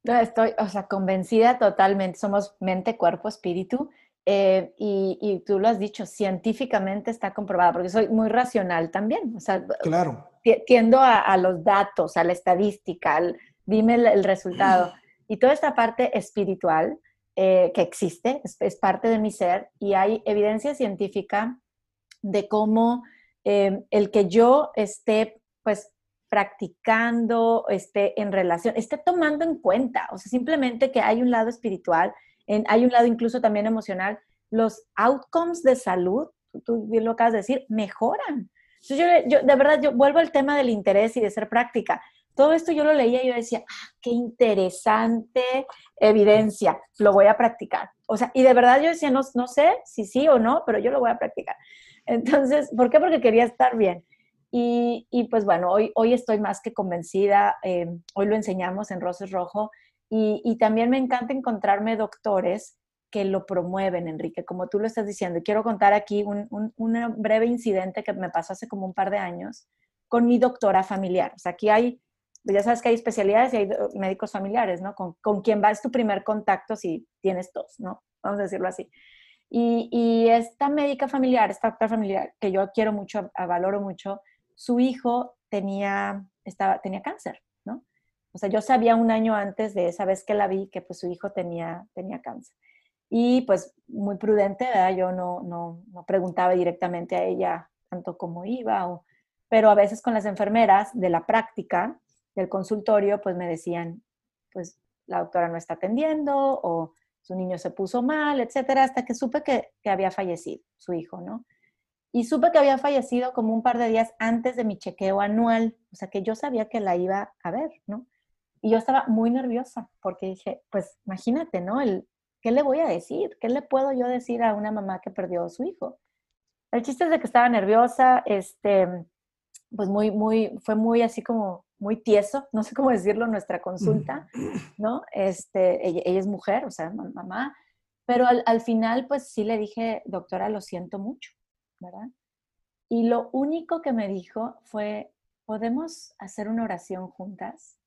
Estoy, o sea, convencida totalmente. Somos mente, cuerpo, espíritu. Eh, y, tú lo has dicho, científicamente está comprobado, porque soy muy racional también. O sea, claro. tiendo a, los datos, a la estadística, dime el, resultado. *clears throat* Y toda esta parte espiritual eh, que existe, es, parte de mi ser, y hay evidencia científica de cómo eh, el que yo esté, pues, practicando, esté en relación, esté tomando en cuenta, o sea, simplemente que hay un lado espiritual hay un lado incluso también emocional, los outcomes de salud, tú, bien lo acabas de decir, mejoran. Entonces yo, de verdad, yo vuelvo al tema del interés y de ser práctica. Todo esto yo lo leía y yo decía, ah, qué interesante evidencia, lo voy a practicar. O sea, y de verdad yo decía, no, no sé si sí o no, pero yo lo voy a practicar. Entonces, ¿por qué? Porque quería estar bien. Y, y pues bueno, hoy, hoy estoy más que convencida, eh, hoy lo enseñamos en Roses Rojo, y, también me encanta encontrarme doctores que lo promueven, Enrique, como tú lo estás diciendo. quiero contar aquí un, breve incidente que me pasó hace como un par de años con mi doctora familiar. O sea, aquí hay, ya sabes que hay especialidades y hay médicos familiares, ¿no? Con, con quien va es tu primer contacto si tienes tos, ¿no? Vamos a decirlo así. Y, y esta médica familiar, esta doctora familiar, que yo quiero mucho, valoro mucho, su hijo tenía, estaba, tenía cáncer. O sea, yo sabía un año antes de esa vez que la vi que pues su hijo tenía, tenía cáncer. Y pues muy prudente, ¿verdad? Yo no, no, no preguntaba directamente a ella tanto cómo iba, o, pero a veces con las enfermeras de la práctica, del consultorio, pues me decían, pues la doctora no está atendiendo o su niño se puso mal, etcétera, hasta que supe que, que había fallecido su hijo, ¿no? Y supe que había fallecido como un par de días antes de mi chequeo anual, o sea que yo sabía que la iba a ver, ¿no? Y yo estaba muy nerviosa porque dije, pues imagínate, ¿no? El, ¿Qué le voy a decir? ¿Qué le puedo yo decir a una mamá que perdió a su hijo? El chiste es de que estaba nerviosa, este, pues muy, muy, fue muy así como muy tieso, no sé cómo decirlo, nuestra consulta, ¿no? Este, ella, es mujer, o sea, mamá, pero al, al, final, pues sí le dije, doctora, lo siento mucho, ¿verdad? Y lo único que me dijo fue, ¿podemos hacer una oración juntas?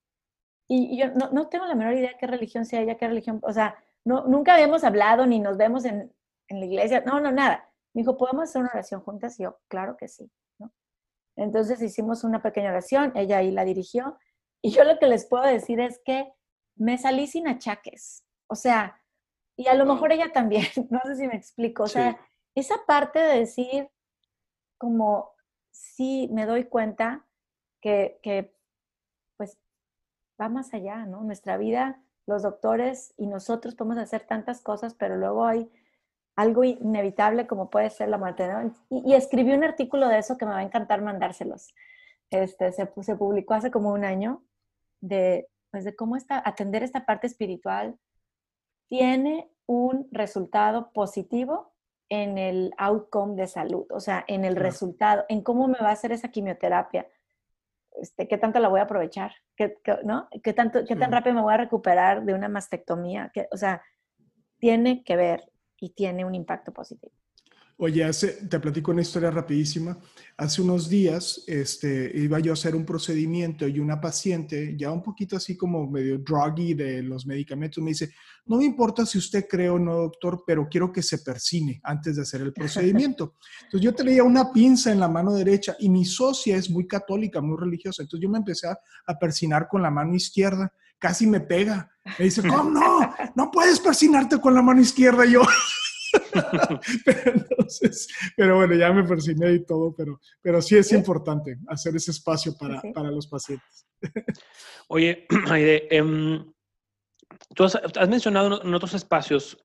Y, yo no, no, tengo la menor idea qué religión sea ella, qué religión, o sea, no, nunca habíamos hablado ni nos vemos en, en la iglesia, no, no, nada. Me dijo, ¿podemos hacer una oración juntas? Y yo, claro que sí. ¿no? Entonces hicimos una pequeña oración, ella ahí la dirigió, y yo lo que les puedo decir es que me salí sin achaques, o sea, y a lo mejor ella también, *laughs* no sé si me explico, o sea, esa parte de decir como, sí, me doy cuenta que, que va más allá, ¿no? Nuestra vida, los doctores y nosotros podemos hacer tantas cosas, pero luego hay algo inevitable como puede ser la muerte, ¿no? Y, escribí un artículo de eso que me va a encantar mandárselos. Este, se, se publicó hace como un año de pues de cómo está, atender esta parte espiritual tiene un resultado positivo en el outcome de salud, o sea, en el resultado, en cómo me va a hacer esa quimioterapia, este, qué tanto la voy a aprovechar, qué, ¿no? ¿Qué, tanto, qué tan rápido me voy a recuperar de una mastectomía, o sea, tiene que ver y tiene un impacto positivo. Oye, te platico una historia rapidísima. Hace unos días este, iba yo a hacer un procedimiento y una paciente, ya un poquito así como medio druggy de los medicamentos, me dice, no me importa si usted cree o no, doctor, pero quiero que se persine antes de hacer el procedimiento. *laughs* Entonces yo tenía una pinza en la mano derecha y mi socia es muy católica, muy religiosa. Entonces yo me empecé a, a persinar con la mano izquierda. Casi me pega. Me dice, ¿cómo no? No puedes persinarte con la mano izquierda. Y yo... *laughs* *laughs* pero, entonces, pero bueno, ya me persigné y todo, pero, pero sí es importante hacer ese espacio para, para los pacientes. Oye, *clears throat* Aide, em, tú has, mencionado en otros espacios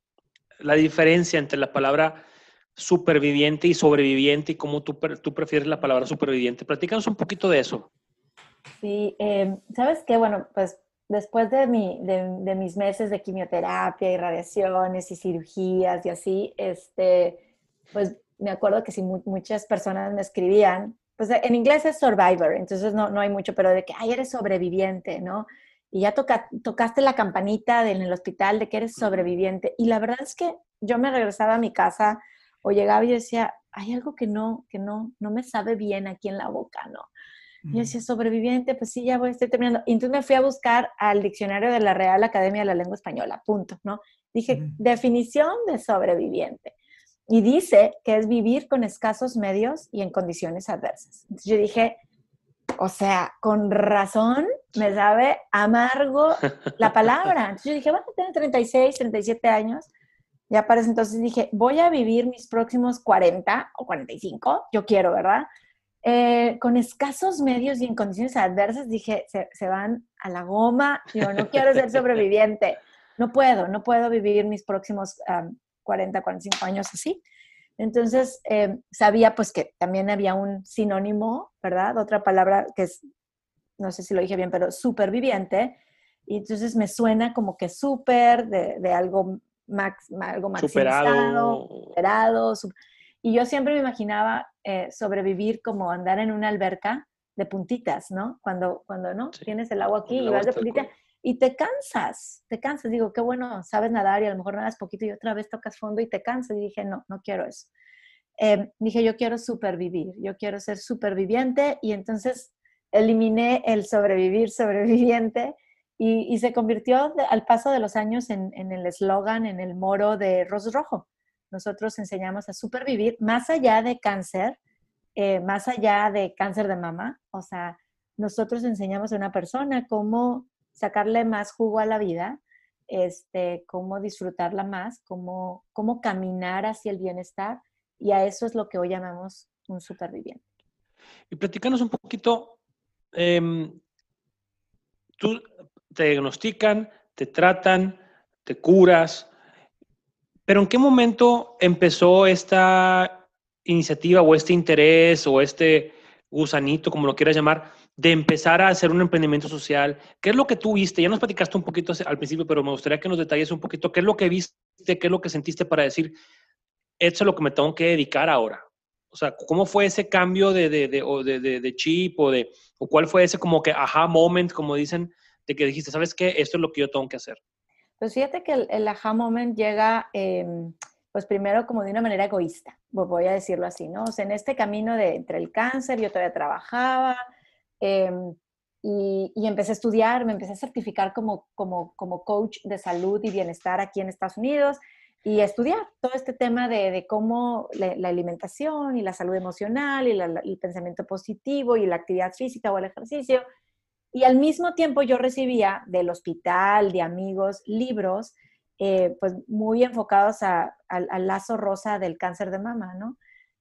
la diferencia entre la palabra superviviente y sobreviviente y cómo tú, tú prefieres la palabra superviviente. Platícanos un poquito de eso. Sí, em, sabes qué, bueno, pues después de, mi, de, mis meses de quimioterapia y radiaciones y cirugías y así, este, pues me acuerdo que si muchas personas me escribían, pues en inglés es survivor, entonces no, no hay mucho, pero de que, ay, eres sobreviviente, ¿no? Y ya toca, tocaste la campanita en el hospital de que eres sobreviviente. Y la verdad es que yo me regresaba a mi casa o llegaba y decía, hay algo que no, que no, no me sabe bien aquí en la boca, ¿no? Y yo decía, sobreviviente, pues sí, ya voy, estoy terminando. Y entonces me fui a buscar al diccionario de la Real Academia de la Lengua Española, punto, ¿no? Dije, definición de sobreviviente. Y dice que es vivir con escasos medios y en condiciones adversas. Entonces yo dije, o sea, con razón me sabe amargo la palabra. Entonces yo dije, bueno, tengo 36, 37 años. Ya para ese entonces dije, voy a vivir mis próximos 40 o 45, yo quiero, ¿verdad? Eh, con escasos medios y en condiciones adversas, dije, se, van a la goma, yo no quiero ser sobreviviente, no puedo, no puedo vivir mis próximos 40, 45 años así. Entonces, eh, sabía pues que también había un sinónimo, ¿verdad? Otra palabra que es, no sé si lo dije bien, pero superviviente. Y entonces me suena como que súper, de, algo, max, algo maximizado, superado. superado y yo siempre me imaginaba eh, sobrevivir como andar en una alberca de puntitas, ¿no? Cuando, cuando ¿no? Tienes el agua aquí y vas de puntita y te cansas, te cansas. Digo, qué bueno, sabes nadar y a lo mejor nadas poquito y otra vez tocas fondo y te cansas. Y dije, no, no quiero eso. Em, dije, yo quiero supervivir, yo quiero ser superviviente y entonces eliminé el sobrevivir, sobreviviente y, se convirtió al paso de los años en, en el eslogan, en el moro de Ros Rojo nosotros enseñamos a supervivir más allá de cáncer, eh, más allá de cáncer de mama. O sea, nosotros enseñamos a una persona cómo sacarle más jugo a la vida, este, cómo disfrutarla más, cómo, cómo caminar hacia el bienestar. Y a eso es lo que hoy llamamos un superviviente. Y platícanos un poquito, em, tú te diagnostican, te tratan, te curas, pero ¿en qué momento empezó esta iniciativa o este interés o este gusanito, como lo quieras llamar, de empezar a hacer un emprendimiento social? ¿Qué es lo que tú viste? Ya nos platicaste un poquito al principio, pero me gustaría que nos detalles un poquito qué es lo que viste, qué es lo que sentiste para decir, esto es lo que me tengo que dedicar ahora. O sea, ¿cómo fue ese cambio de, de, de, de chip o, de, o cuál fue ese como que aha moment, como dicen, de que dijiste, ¿sabes qué? Esto es lo que yo tengo que hacer. Pues fíjate que el, el aha moment llega, em, pues primero como de una manera egoísta, voy a decirlo así, ¿no? O en este camino de entre el cáncer, yo todavía trabajaba em, y, empecé a estudiar, me empecé a certificar como, como, como coach de salud y bienestar aquí en Estados Unidos y a estudiar todo este tema de cómo la, alimentación y la salud emocional y el pensamiento positivo y la actividad física o el ejercicio y al mismo tiempo yo recibía del hospital, de amigos, libros, eh, pues muy enfocados al lazo rosa del cáncer de mama, ¿no?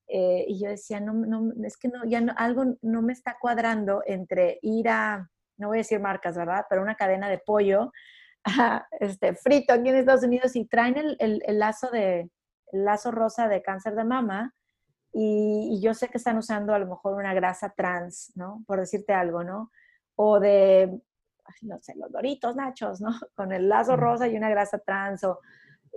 Eh, y yo decía, no, no, es que no, ya algo no me está cuadrando entre ir a, no voy a decir marcas, ¿verdad? Pero una cadena de pollo *laughs* este, frito aquí en Estados Unidos y traen el, el, lazo de, lazo rosa de cáncer de mama y, y, yo sé que están usando a lo mejor una grasa trans, ¿no? Por decirte algo, ¿no? O de no sé, los doritos, nachos, ¿no? *laughs* Con el lazo rosa y una grasa trans.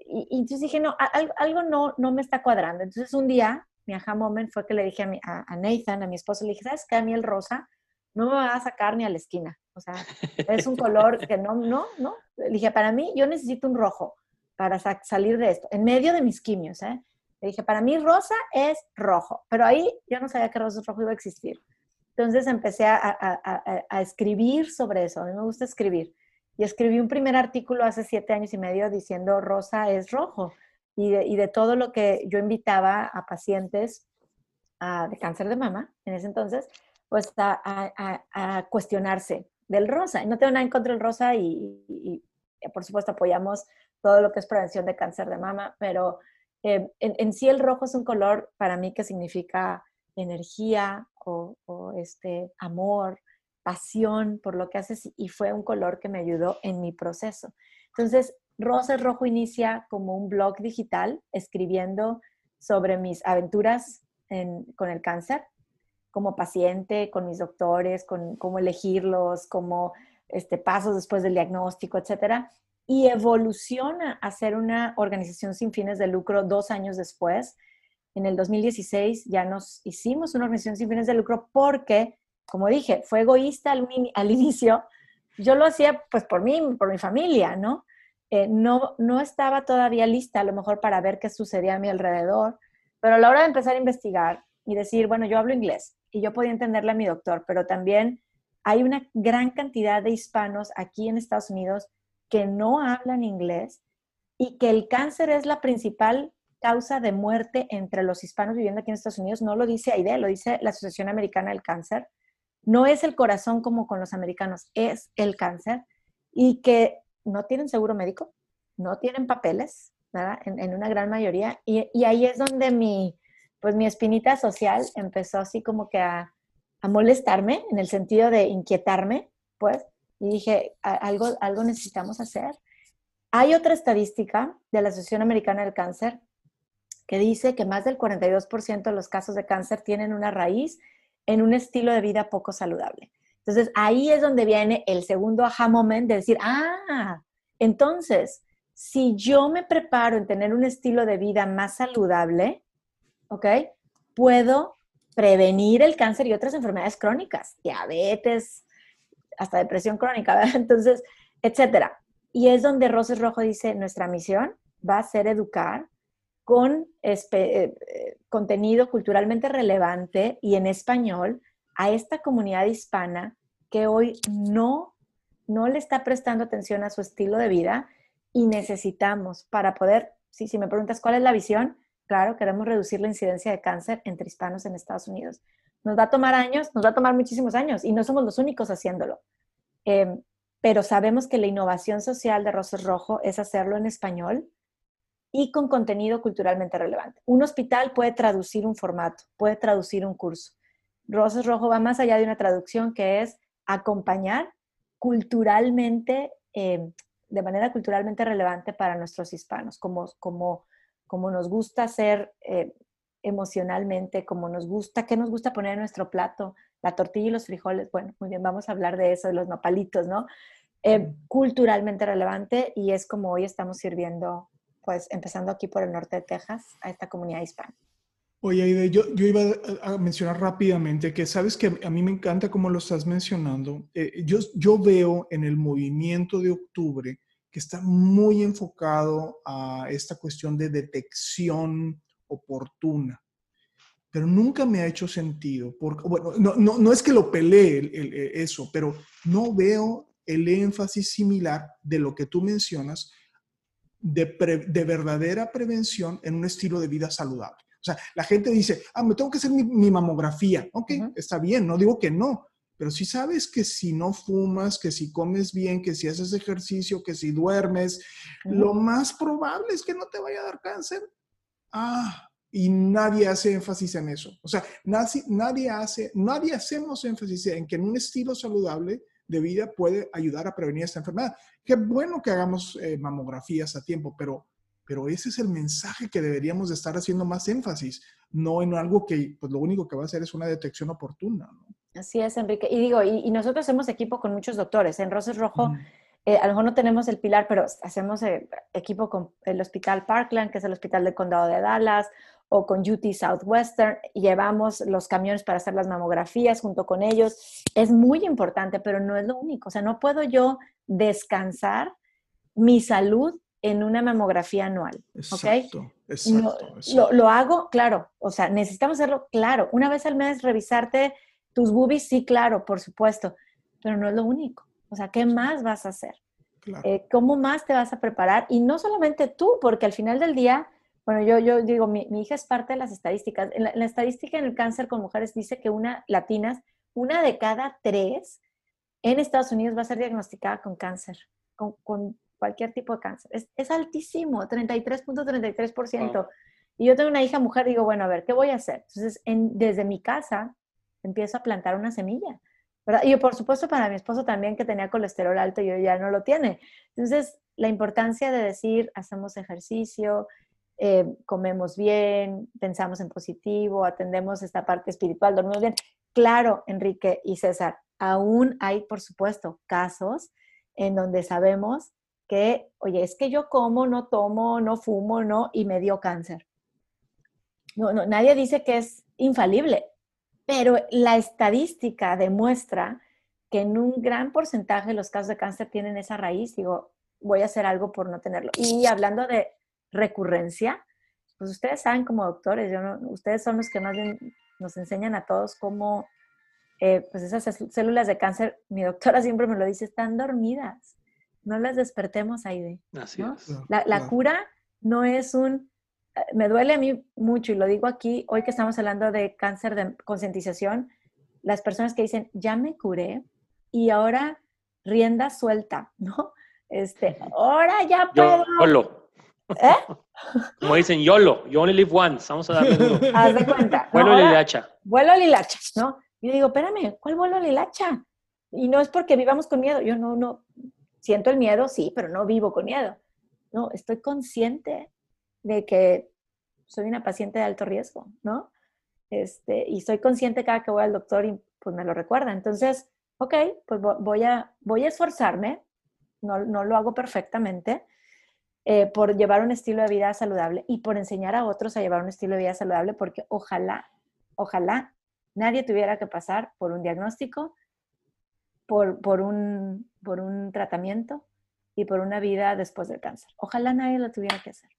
y, entonces dije, no, algo, no, no me está cuadrando. Entonces un día, mi aha moment fue que le dije a, mi, a, Nathan, a mi esposo, le dije, ¿sabes qué? A mí el rosa no me va a sacar ni a la esquina. O sea, es un color que no, no, no. Le dije, para mí, yo necesito un rojo para salir de esto, en medio de mis quimios, ¿eh? Le dije, para mí rosa es rojo, pero ahí yo no sabía que rosa rojo iba a existir. Entonces empecé a, escribir sobre eso, a mí me gusta escribir. Y escribí un primer artículo hace siete años y medio diciendo rosa es rojo. Y de, y de todo lo que yo invitaba a pacientes de cáncer de mama en ese entonces, pues a, cuestionarse del rosa. Y no tengo nada en contra del rosa y, y, por supuesto apoyamos todo lo que es prevención de cáncer de mama, pero eh, en, sí el rojo es un color para mí que significa energía o, este, amor, pasión por lo que haces y fue un color que me ayudó en mi proceso. Entonces, Rosa Rojo inicia como un blog digital escribiendo sobre mis aventuras con el cáncer, como paciente, con mis doctores, con cómo elegirlos, como este, pasos después del diagnóstico, etcétera y evoluciona a ser una organización sin fines de lucro dos años después. En el 2016 ya nos hicimos una organización sin fines de lucro porque, como dije, fue egoísta al, al *laughs* inicio. Yo lo hacía pues por mí, por mi familia, ¿no? Eh, no, no estaba todavía lista a lo mejor para ver qué sucedía a mi alrededor, pero a la hora de empezar a investigar y decir, bueno, yo hablo inglés y yo podía entenderle a mi doctor, pero también hay una gran cantidad de hispanos aquí en Estados Unidos que no hablan inglés y que el cáncer es la principal causa de muerte entre los hispanos viviendo aquí en Estados Unidos. No lo dice AIDE, lo dice la Asociación Americana del Cáncer. No es el corazón como con los americanos, es el cáncer. Y que no tienen seguro médico, no tienen papeles, ¿verdad? En, una gran mayoría. Y, ahí es donde mi, pues mi espinita social empezó así como que a, a molestarme, en el sentido de inquietarme, pues, y dije, algo, algo necesitamos hacer. Hay otra estadística de la Asociación Americana del Cáncer que dice que más del 42% de los casos de cáncer tienen una raíz en un estilo de vida poco saludable. Entonces, ahí es donde viene el segundo aha moment de decir, ah, entonces, si yo me preparo en tener un estilo de vida más saludable, ¿ok? Puedo prevenir el cáncer y otras enfermedades crónicas, diabetes, hasta depresión crónica. Entonces, etcétera. Y es donde Roses Rojo dice, nuestra misión va a ser educar con eh, eh, contenido culturalmente relevante y en español a esta comunidad hispana que hoy no, no le está prestando atención a su estilo de vida y necesitamos para poder, si, si me preguntas cuál es la visión, claro, queremos reducir la incidencia de cáncer entre hispanos en Estados Unidos. Nos va a tomar años, nos va a tomar muchísimos años y no somos los únicos haciéndolo. Em, pero sabemos que la innovación social de Rosas Rojo es hacerlo en español y con contenido culturalmente relevante. Un hospital puede traducir un formato, puede traducir un curso. Rosas Rojo va más allá de una traducción que es acompañar culturalmente, em, de manera culturalmente relevante para nuestros hispanos, como, como, como nos gusta ser eh, emocionalmente, como nos gusta, qué nos gusta poner en nuestro plato, la tortilla y los frijoles, bueno, muy bien, vamos a hablar de eso, de los nopalitos, ¿no? Eh, culturalmente relevante y es como hoy estamos sirviendo, pues empezando aquí por el norte de Texas, a esta comunidad hispana. Oye, Aide, yo, yo iba a mencionar rápidamente que sabes que a mí me encanta cómo lo estás mencionando. Eh, yo, yo veo en el movimiento de octubre que está muy enfocado a esta cuestión de detección oportuna pero nunca me ha hecho sentido. Porque, bueno, no, no, no es que lo pelee eso, pero no veo el énfasis similar de lo que tú mencionas de, de, verdadera prevención en un estilo de vida saludable. O sea, la gente dice, ah, me tengo que hacer mi, mamografía. Ok, está bien, no digo que no, pero si sabes que si no fumas, que si comes bien, que si haces ejercicio, que si duermes, lo más probable es que no te vaya a dar cáncer. Ah, y nadie hace énfasis en eso. O sea, nadie, nadie, hace, nadie hacemos énfasis en que en un estilo saludable de vida puede ayudar a prevenir esta enfermedad. Qué bueno que hagamos eh, mamografías a tiempo, pero, pero ese es el mensaje que deberíamos de estar haciendo más énfasis, no en algo que pues lo único que va a hacer es una detección oportuna. Así es, Enrique. Y digo, y, nosotros hacemos equipo con muchos doctores. En Roses Rojo, eh, a lo mejor no tenemos el pilar, pero hacemos eh, equipo con el Hospital Parkland, que es el Hospital del Condado de Dallas, o con UT Southwestern. Llevamos los camiones para hacer las mamografías junto con ellos. Es muy importante, pero no es lo único. O sea, no puedo yo descansar mi salud en una mamografía anual. Exacto, exacto, Lo, hago, claro, o sea, necesitamos hacerlo, claro. Una vez al mes revisarte tus boobies, sí, claro, por supuesto, pero no es lo único. O sea, ¿qué más vas a hacer? Eh, ¿Cómo más te vas a preparar? Y no solamente tú, porque al final del día, bueno, yo, yo digo, mi, hija es parte de las estadísticas. En la, estadística en el cáncer con mujeres dice que una, latinas, una de cada tres en Estados Unidos va a ser diagnosticada con cáncer, con, con cualquier tipo de cáncer. Es, es altísimo, 33.33%. Y yo tengo una hija mujer, digo, bueno, a ver, ¿qué voy a hacer? Entonces, en, desde mi casa empiezo a plantar una semilla. ¿verdad? Y por supuesto para mi esposo también que tenía colesterol alto y hoy ya no lo tiene. Entonces, la importancia de decir, hacemos ejercicio, eh, comemos bien, pensamos en positivo, atendemos esta parte espiritual, dormimos bien. Claro, Enrique y César, aún hay, por supuesto, casos en donde sabemos que, oye, es que yo como, no tomo, no fumo, no, y me dio cáncer. No, no, nadie dice que es infalible, pero la estadística demuestra que en un gran porcentaje los casos de cáncer tienen esa raíz. Digo, voy a hacer algo por no tenerlo. Y hablando de recurrencia, pues ustedes saben como doctores, yo no, ustedes son los que más bien nos enseñan a todos cómo, eh, pues esas células de cáncer, mi doctora siempre me lo dice, están dormidas no las despertemos, ahí Así es. La, cura no es un, eh, me duele a mí mucho y lo digo aquí, hoy que estamos hablando de cáncer de concientización, las personas que dicen, ya me curé y ahora rienda suelta, *laughs* ¿no? Este, ahora ya puedo. YOLO. ¿Eh? Como dicen, YOLO, you only live once, vamos a darle duro. *laughs* Haz de cuenta. Vuelo a lilacha. Vuelo lilacha, ¿no? Y yo digo, espérame, ¿cuál vuelo a lilacha? Y no es porque vivamos con miedo, yo no, no, siento el miedo, sí, pero no vivo con miedo. No, estoy consciente de que soy una paciente de alto riesgo, ¿no? Este, y soy consciente cada que voy al doctor y pues me lo recuerda. Entonces, ok, pues voy a, voy a esforzarme, no, no lo hago perfectamente, eh, por llevar un estilo de vida saludable y por enseñar a otros a llevar un estilo de vida saludable, porque ojalá, ojalá nadie tuviera que pasar por un diagnóstico, por, por un por un tratamiento y por una vida después del cáncer. Ojalá nadie lo tuviera que hacer.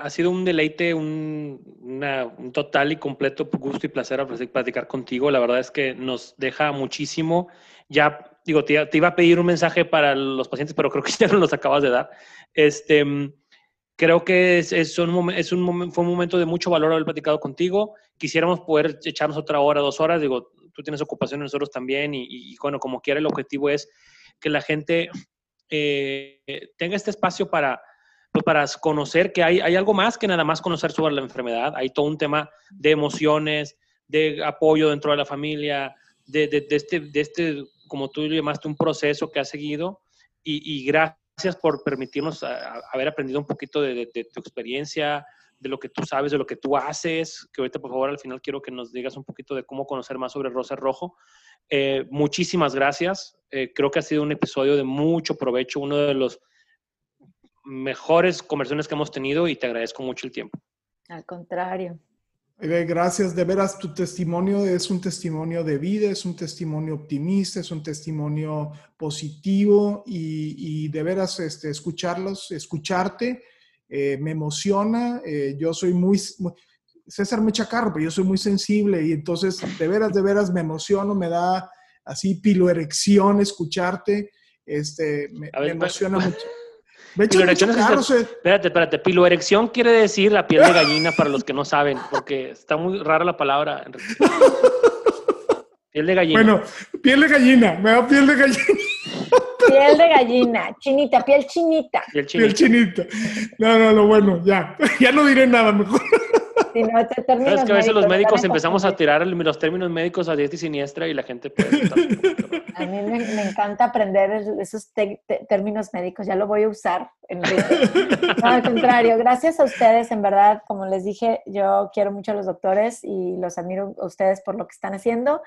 Ha sido un deleite, un, total y completo gusto y placer platicar contigo. La verdad es que nos deja muchísimo. Ya, digo, te, iba a pedir un mensaje para los pacientes, pero creo que *laughs* ya no los acabas de dar. Este, creo que es, es, un, es un, fue un momento de mucho valor haber platicado contigo. Quisiéramos poder echarnos otra hora, dos horas. Digo, tú tienes ocupación, nosotros también, y, bueno, como quiera, el objetivo es que la gente eh, tenga este espacio para, pues, para conocer que hay, hay algo más que nada más conocer sobre la enfermedad. Hay todo un tema de emociones, de apoyo dentro de la familia, de, de, este, de este, como tú llamaste, un proceso que ha seguido. Y, gracias por permitirnos haber aprendido un poquito de, tu experiencia, de lo que tú sabes, de lo que tú haces, que ahorita por favor al final quiero que nos digas un poquito de cómo conocer más sobre Rosa Rojo. Eh, muchísimas gracias. Eh, creo que ha sido un episodio de mucho provecho, uno de los mejores conversaciones que hemos tenido y te agradezco mucho el tiempo. Al contrario. Gracias, de veras, tu testimonio es un testimonio de vida, es un testimonio optimista, es un testimonio positivo y, de veras este, escucharlos, escucharte eh, me emociona, eh, yo soy muy, César me chacarro, pero yo soy muy sensible y entonces de veras, de veras me emociono, me da así piloerección escucharte, este, me, emociona mucho. Piloerección es espérate, espérate. Piloerección quiere decir la piel de gallina para los que no saben, porque está muy rara la palabra. piel de gallina. Bueno, piel de gallina, me da piel de gallina. Piel de gallina, chinita, piel chinita. Piel chinita. No, no, no, bueno, ya. *laughs* Ya no diré nada mejor. No, es que a veces los médicos empezamos a tirar los términos médicos a diestra y siniestra y la gente puede *laughs* A mí me, encanta aprender esos términos médicos, ya lo voy a usar. En al contrario, gracias a ustedes, en verdad, como les dije, yo quiero mucho a los doctores y los admiro a ustedes por lo que están haciendo.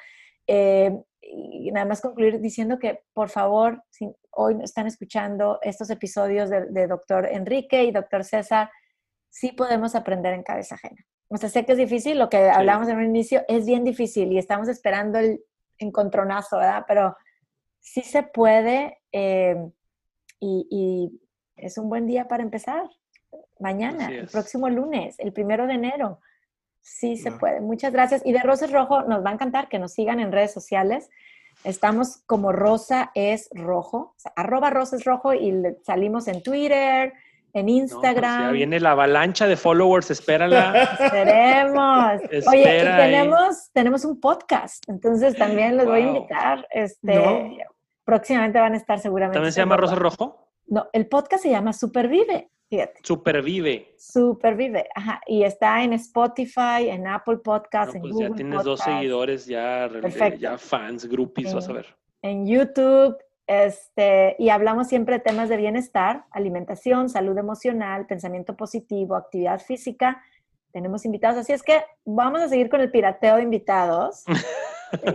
Eh, y nada más concluir diciendo que, por favor, si hoy están escuchando estos episodios de, doctor Enrique y doctor César, sí podemos aprender en cabeza ajena. O sea, sé que es difícil, lo que hablamos en un inicio es bien difícil y estamos esperando el encontronazo, ¿verdad? Pero sí se puede eh, y, es un buen día para empezar. Mañana, el próximo lunes, el primero de enero. Sí se puede. Muchas gracias. Y de Roses Rojo nos va a encantar que nos sigan en redes sociales. Estamos como Rosa es Rojo, arroba Rosa es Rojo y salimos en Twitter, en pues Instagram. ya viene la avalancha de followers, espérala. Esperemos. *laughs* Oye, tenemos, tenemos un podcast, entonces también los voy a invitar. Este, Próximamente van a estar seguramente. ¿También se llama Rosa Rojo? No, el podcast se llama Supervive. Supervive. Supervive, ajá. Y está en Spotify, en Apple Podcasts, en pues Google Ya tienes dos seguidores, ya, ya fans, groupies, vas a ver. En YouTube, este, y hablamos siempre de temas de bienestar, alimentación, salud emocional, pensamiento positivo, actividad física. Tenemos invitados, así es que vamos a seguir con el pirateo de invitados.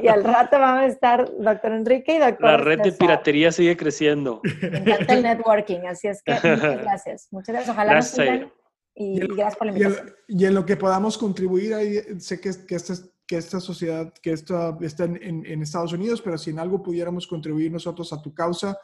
Y al rato vamos a estar doctor Enrique y doctor. La red de piratería sigue creciendo. Me encanta el networking, así es que *laughs* muchas gracias. Muchas gracias. Ojalá nos sigan y, gracias por la invitación. Y en, lo que podamos contribuir, ahí, sé que, que, esta, que esta sociedad, que esta, está en, en Estados Unidos, pero si en algo pudiéramos contribuir nosotros a tu causa,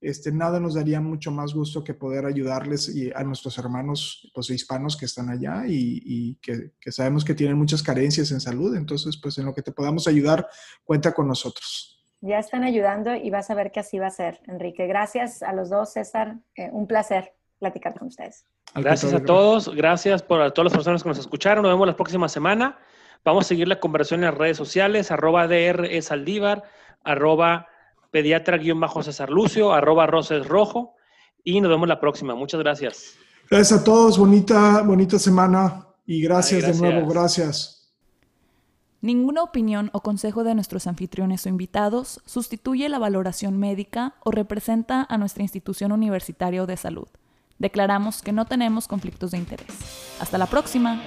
este, nada nos daría mucho más gusto que poder ayudarles y a nuestros hermanos pues, hispanos que están allá y, que, sabemos que tienen muchas carencias en salud. Entonces, pues en lo que te podamos ayudar, cuenta con nosotros. Ya están ayudando y vas a ver que así va a ser, Enrique. Gracias a los dos, César. Eh, un placer platicar con ustedes. Gracias a todos. Gracias por a todas las personas que nos escucharon. Nos vemos la próxima semana. Vamos a seguir la conversación en las redes sociales, arroba DR es arroba pediatra-cesar Lucio, arroba roses rojo, y nos vemos la próxima. Muchas gracias. Gracias a todos, bonita, bonita semana y gracias, de nuevo, gracias. Ninguna opinión o consejo de nuestros anfitriones o invitados sustituye la valoración médica o representa a nuestra institución universitaria de salud. Declaramos que no tenemos conflictos de interés. Hasta la próxima.